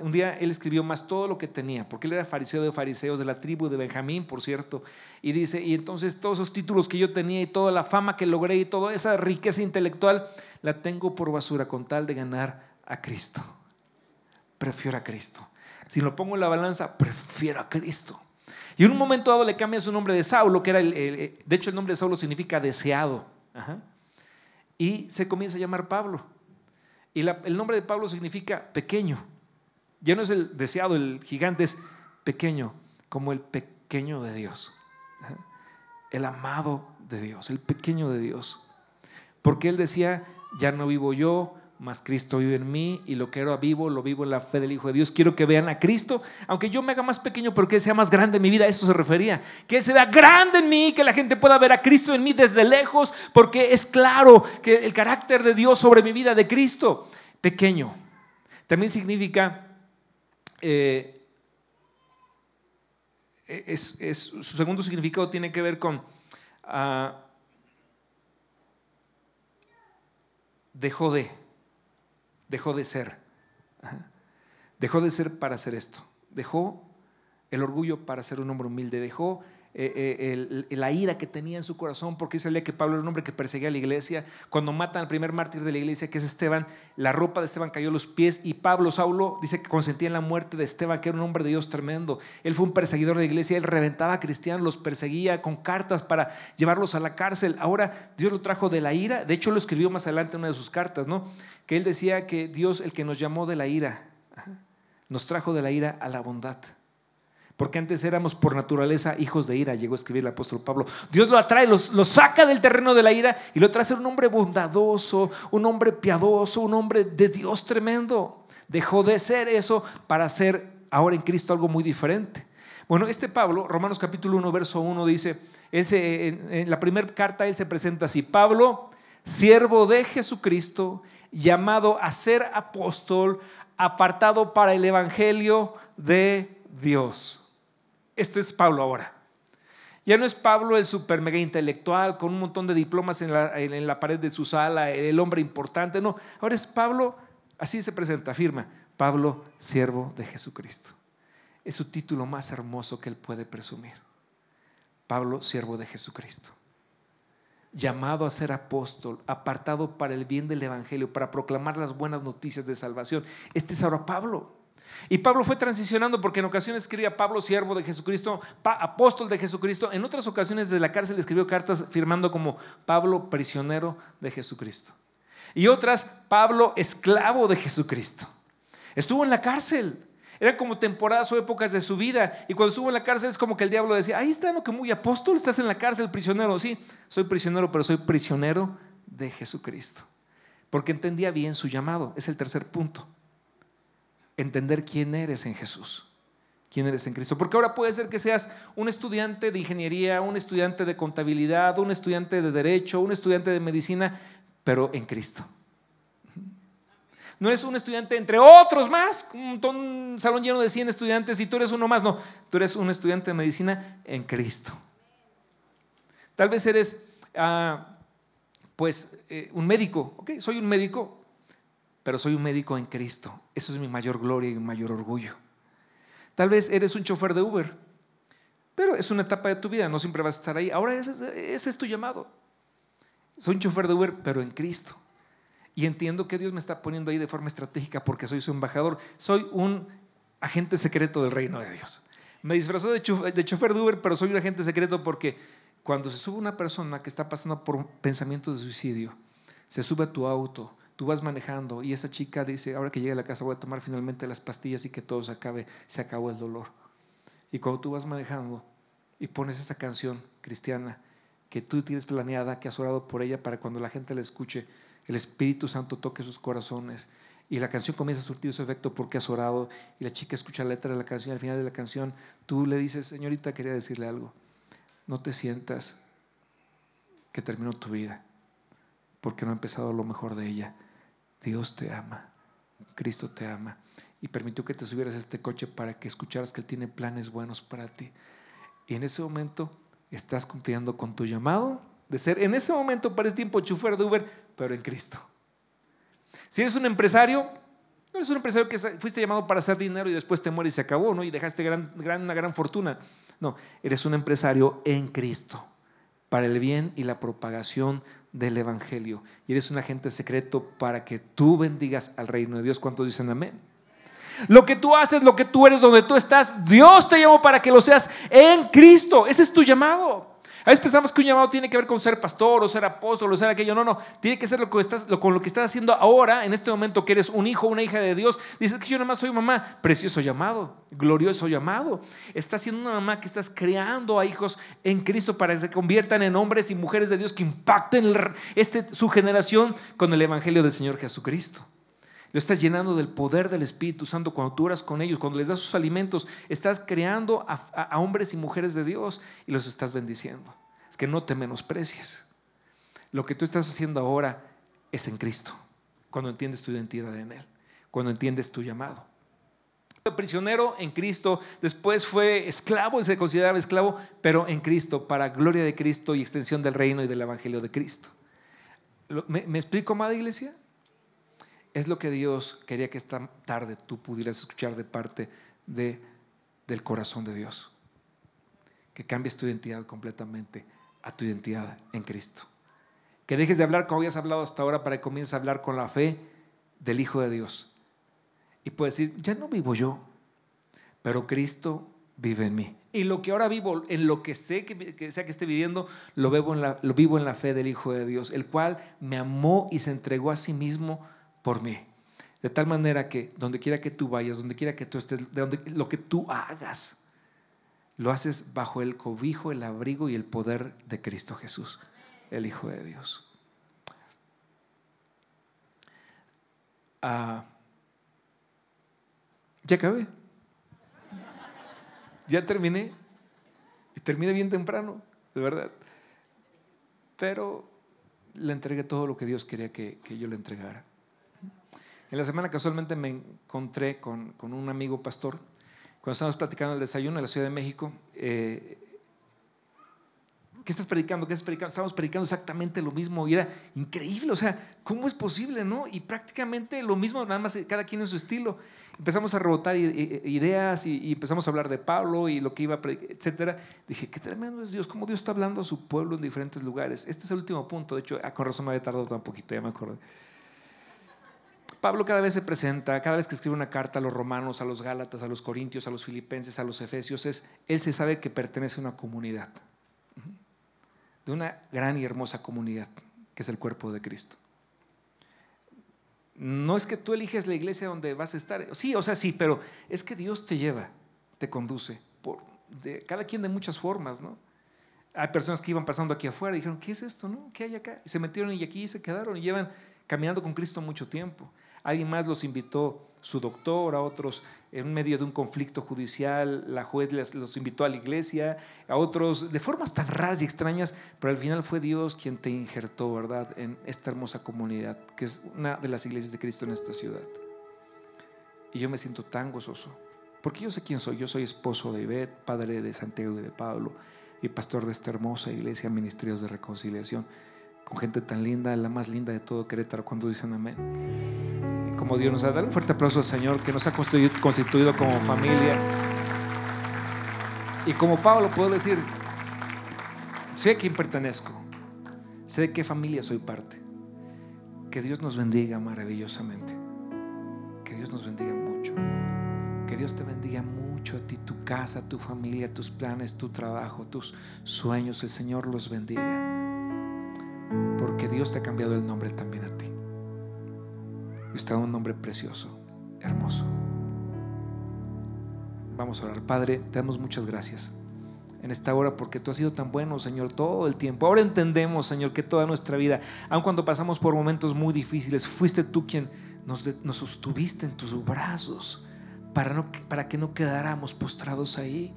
un día él escribió más todo lo que tenía, porque él era fariseo de fariseos, de la tribu de Benjamín, por cierto. Y dice, y entonces todos esos títulos que yo tenía y toda la fama que logré y toda esa riqueza intelectual, la tengo por basura con tal de ganar a Cristo. Prefiero a Cristo. Si lo pongo en la balanza, prefiero a Cristo. Y en un momento dado le cambia su nombre de Saulo, que era el, de hecho el nombre de Saulo significa deseado. Y se comienza a llamar Pablo. Y el nombre de Pablo significa pequeño. Ya no es el deseado, el gigante, es pequeño, como el pequeño de Dios. El amado de Dios, el pequeño de Dios. Porque él decía, ya no vivo yo, más Cristo vive en mí y lo que era vivo, lo vivo en la fe del Hijo de Dios. Quiero que vean a Cristo, aunque yo me haga más pequeño, pero que sea más grande en mi vida, a eso se refería. Que se vea grande en mí, que la gente pueda ver a Cristo en mí desde lejos, porque es claro que el carácter de Dios sobre mi vida de Cristo. pequeño. También significa, eh, su segundo significado tiene que ver con uh, dejó de, dejó de ser. Dejó de ser para hacer esto. Dejó el orgullo para ser un hombre humilde. Dejó eh, eh, la ira que tenía en su corazón, porque sabía que Pablo era un hombre que perseguía a la iglesia. Cuando matan al primer mártir de la iglesia, que es Esteban, la ropa de Esteban cayó a los pies y Pablo, Saulo, dice que consentía en la muerte de Esteban, que era un hombre de Dios tremendo. Él fue un perseguidor de la iglesia, él reventaba a cristianos, los perseguía con cartas para llevarlos a la cárcel. Ahora Dios lo trajo de la ira, de hecho lo escribió más adelante en una de sus cartas, ¿no? Que él decía que Dios, el que nos llamó de la ira, nos trajo de la ira a la bondad porque antes éramos por naturaleza hijos de ira, llegó a escribir el apóstol Pablo. Dios lo atrae, lo saca del terreno de la ira y lo trae a ser un hombre bondadoso, un hombre piadoso, un hombre de Dios tremendo. Dejó de ser eso para ser ahora en Cristo algo muy diferente. Bueno, este Pablo, Romanos capítulo 1, verso 1, dice, en la primera carta él se presenta así, Pablo, siervo de Jesucristo, llamado a ser apóstol, apartado para el Evangelio de Dios. Esto es Pablo ahora. Ya no es Pablo el super mega intelectual con un montón de diplomas en la, en la, pared de su sala, el hombre importante. No, ahora es Pablo, así se presenta, afirma, Pablo, siervo de Jesucristo. Es su título más hermoso que él puede presumir. Pablo, siervo de Jesucristo. Llamado a ser apóstol, apartado para el bien del Evangelio, para proclamar las buenas noticias de salvación. Este es ahora Pablo. Y Pablo fue transicionando porque en ocasiones escribía Pablo, siervo de Jesucristo, apóstol de Jesucristo. En otras ocasiones desde la cárcel escribió cartas firmando como Pablo, prisionero de Jesucristo. Y otras, Pablo, esclavo de Jesucristo. Estuvo en la cárcel. Era como temporadas o épocas de su vida. Y cuando estuvo en la cárcel es como que el diablo decía, ahí está, ¿no? Que muy apóstol, estás en la cárcel, prisionero. Sí, soy prisionero, pero soy prisionero de Jesucristo. Porque entendía bien su llamado. Es el tercer punto entender quién eres en Jesús, quién eres en Cristo. Porque ahora puede ser que seas un estudiante de ingeniería, un estudiante de contabilidad, un estudiante de derecho, un estudiante de medicina, pero en Cristo. No eres un estudiante entre otros más, un, salón lleno de 100 estudiantes y tú eres uno más. No, tú eres un estudiante de medicina en Cristo. Tal vez eres, ah, pues, eh, un médico. Ok, soy un médico, pero soy un médico en Cristo. Eso es mi mayor gloria y mi mayor orgullo. Tal vez eres un chofer de Uber, pero es una etapa de tu vida, no siempre vas a estar ahí. Ahora ese, es tu llamado. Soy un chofer de Uber, pero en Cristo. Y entiendo que Dios me está poniendo ahí de forma estratégica porque soy su embajador. Soy un agente secreto del reino de Dios. Me disfrazó de chofer de Uber, pero soy un agente secreto porque cuando se sube una persona que está pasando por pensamientos de suicidio, se sube a tu auto, tú vas manejando y esa chica dice, ahora que llegue a la casa voy a tomar finalmente las pastillas y que todo se acabe, se acabó el dolor. Y cuando tú vas manejando y pones esa canción cristiana que tú tienes planeada, que has orado por ella para cuando la gente la escuche, el Espíritu Santo toque sus corazones y la canción comienza a surtir su efecto porque has orado y la chica escucha la letra de la canción y al final de la canción tú le dices, señorita, quería decirle algo, no te sientas que terminó tu vida porque no ha empezado lo mejor de ella. Dios te ama, Cristo te ama y permitió que te subieras a este coche para que escucharas que Él tiene planes buenos para ti. Y en ese momento estás cumpliendo con tu llamado de ser, en ese momento para ese tiempo, chofer de Uber, pero en Cristo. Si eres un empresario, no eres un empresario que fuiste llamado para hacer dinero y después te mueres y se acabó, ¿no? Y dejaste gran, gran, una gran fortuna. No, eres un empresario en Cristo para el bien y la propagación del Evangelio. Y eres un agente secreto para que tú bendigas al reino de Dios. ¿Cuántos dicen amén? Lo que tú haces, lo que tú eres, donde tú estás, Dios te llamó para que lo seas en Cristo. Ese es tu llamado. A veces pensamos que un llamado tiene que ver con ser pastor o ser apóstol o ser aquello. No, no. Tiene que ser lo que estás, lo, con lo que estás haciendo ahora, en este momento que eres un hijo, una hija de Dios. Dices que yo nada más soy mamá. Precioso llamado, glorioso llamado. Estás siendo una mamá que estás creando a hijos en Cristo para que se conviertan en hombres y mujeres de Dios que impacten este, su generación con el Evangelio del Señor Jesucristo. Lo estás llenando del poder del Espíritu Santo cuando tú oras con ellos, cuando les das sus alimentos. Estás creando a, hombres y mujeres de Dios y los estás bendiciendo. Es que no te menosprecies. Lo que tú estás haciendo ahora es en Cristo. cuando entiendes tu identidad en Él, cuando entiendes tu llamado. Prisionero en Cristo, después fue esclavo y se consideraba esclavo, pero en Cristo, para gloria de Cristo y extensión del reino y del Evangelio de Cristo. ¿Me, me explico, amada iglesia? Es lo que Dios quería que esta tarde tú pudieras escuchar de parte de, del corazón de Dios. Que cambies tu identidad completamente a tu identidad en Cristo. Que dejes de hablar como habías hablado hasta ahora para que comiences a hablar con la fe del Hijo de Dios. Y puedes decir, ya no vivo yo, pero Cristo vive en mí. Y lo que ahora vivo, en lo que sé que, sea que esté viviendo, lo en la, lo vivo en la fe del Hijo de Dios, el cual me amó y se entregó a sí mismo por mí. De tal manera que donde quiera que tú vayas, donde quiera que tú estés, de donde, lo que tú hagas, lo haces bajo el cobijo, el abrigo y el poder de Cristo Jesús, el Hijo de Dios. Ah, ya acabé. Ya terminé. Y terminé bien temprano, de verdad. Pero le entregué todo lo que Dios quería que, que yo le entregara. En la semana casualmente me encontré con, con un amigo pastor cuando estábamos platicando el desayuno en la Ciudad de México, eh, ¿qué estás predicando? ¿Qué estás predicando? Estábamos predicando exactamente lo mismo y era increíble, o sea, ¿cómo es posible, no? Y prácticamente lo mismo, nada más cada quien en su estilo. Empezamos a rebotar ideas y, empezamos a hablar de Pablo y lo que iba a predicar, etcétera. Dije, qué tremendo es Dios, cómo Dios está hablando a su pueblo en diferentes lugares. Este es el último punto, de hecho, ah, con razón me había tardado tan poquito, ya me acuerdo. Pablo cada vez se presenta, cada vez que escribe una carta a los romanos, a los gálatas, a los corintios, a los filipenses, a los efesios, es, él se sabe que pertenece a una comunidad, de una gran y hermosa comunidad, que es el cuerpo de Cristo. No es que tú eliges la iglesia donde vas a estar, sí, o sea, sí, pero es que Dios te lleva, te conduce, por, de, cada quien de muchas formas, ¿no? Hay personas que iban pasando aquí afuera y dijeron, ¿qué es esto? No? ¿Qué hay acá? Y se metieron y aquí se quedaron y llevan caminando con Cristo mucho tiempo. Alguien más los invitó, su doctor, a otros en medio de un conflicto judicial, la juez los invitó a la iglesia, a otros de formas tan raras y extrañas, pero al final fue Dios quien te injertó, ¿verdad?, en esta hermosa comunidad, que es una de las iglesias de Cristo en esta ciudad. Y yo me siento tan gozoso, porque yo sé quién soy, yo soy esposo de Ivette, padre de Santiago y de Pablo, y pastor de esta hermosa iglesia, Ministerios de Reconciliación con gente tan linda, la más linda de todo Querétaro, cuando dicen amén. Como Dios nos ha dado un fuerte aplauso al Señor que nos ha constituido, como familia. Y como Pablo puedo decir, sé a quién pertenezco, sé de qué familia soy parte. Que Dios nos bendiga maravillosamente. Que Dios nos bendiga mucho. Que Dios te bendiga mucho a ti, tu casa, tu familia, tus planes, tu trabajo, tus sueños. El Señor los bendiga porque Dios te ha cambiado el nombre también a ti. Dios te ha dado un nombre precioso, hermoso. Vamos a orar. Padre, te damos muchas gracias en esta hora porque tú has sido tan bueno, Señor, todo el tiempo. Ahora entendemos, Señor, que toda nuestra vida, aun cuando pasamos por momentos muy difíciles, fuiste tú quien nos, nos sostuviste en tus brazos para, no, para que no quedáramos postrados ahí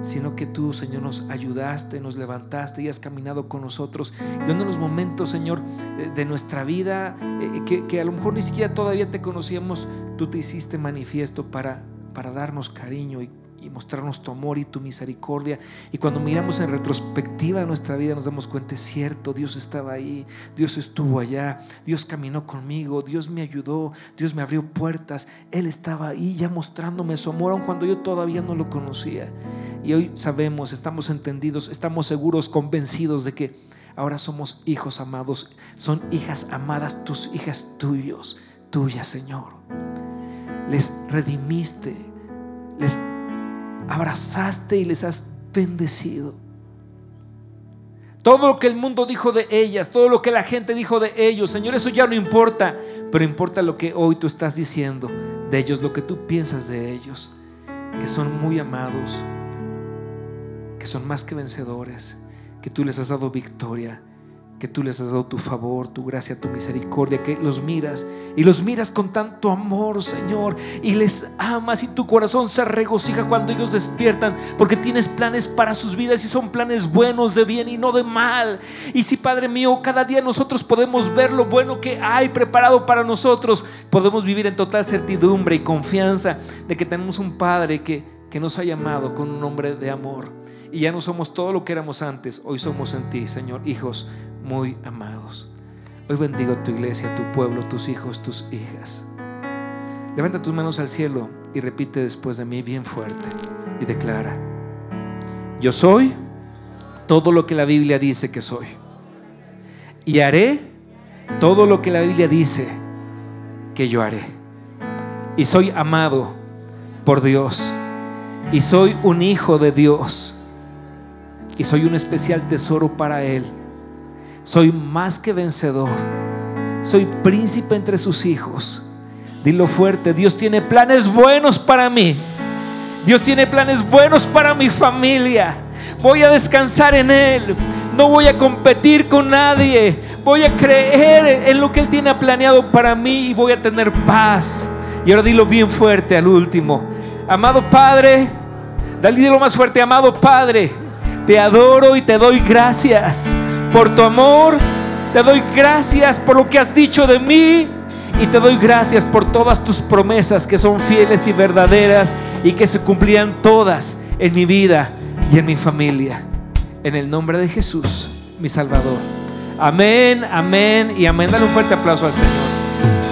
sino que tú, Señor, nos ayudaste, nos levantaste y has caminado con nosotros. Y en los momentos, Señor, eh, de nuestra vida, eh, que, que, a lo mejor ni siquiera todavía te conocíamos, tú te hiciste manifiesto para, para darnos cariño y y mostrarnos tu amor y tu misericordia. Y cuando miramos en retrospectiva nuestra vida nos damos cuenta, es cierto, Dios estaba ahí, Dios estuvo allá, Dios caminó conmigo, Dios me ayudó, Dios me abrió puertas, Él estaba ahí ya mostrándome su amor, aun cuando yo todavía no lo conocía. Y hoy sabemos, estamos entendidos, estamos seguros, convencidos de que ahora somos hijos amados, son hijas amadas, tus hijas tuyos, tuyas, Señor. Les redimiste, les abrazaste y les has bendecido. Todo lo que el mundo dijo de ellas, todo lo que la gente dijo de ellos, Señor, eso ya no importa, pero importa lo que hoy tú estás diciendo de ellos, lo que tú piensas de ellos, que son muy amados, que son más que vencedores, que tú les has dado victoria, que tú les has dado tu favor, tu gracia, tu misericordia, que los miras y los miras con tanto amor, Señor, y les amas y tu corazón se regocija cuando ellos despiertan, porque tienes planes para sus vidas y son planes buenos de bien y no de mal. Y si, Padre mío, cada día nosotros podemos ver lo bueno que hay preparado para nosotros, podemos vivir en total certidumbre y confianza de que tenemos un Padre que, que nos ha llamado con un nombre de amor. Y ya no somos todo lo que éramos antes, hoy somos en ti, Señor, hijos muy amados. Hoy bendigo tu iglesia, tu pueblo, tus hijos, tus hijas. Levanta tus manos al cielo y repite después de mí bien fuerte y declara, yo soy todo lo que la Biblia dice que soy. Y haré todo lo que la Biblia dice que yo haré. Y soy amado por Dios. Y soy un hijo de Dios. Y soy un especial tesoro para Él soy más que vencedor. Soy príncipe entre sus hijos. Dilo fuerte, Dios tiene planes buenos para mí. Dios tiene planes buenos para mi familia. Voy a descansar en Él. No voy a competir con nadie. Voy a creer en lo que Él tiene planeado para mí y voy a tener paz. Y ahora dilo bien fuerte al último. Amado Padre, dilo más fuerte, amado Padre, te adoro y te doy gracias por tu amor. Te doy gracias por lo que has dicho de mí. Y te doy gracias por todas tus promesas que son fieles y verdaderas y que se cumplían todas en mi vida y en mi familia. En el nombre de Jesús, mi Salvador. Amén, amén y amén. Dale un fuerte aplauso al Señor.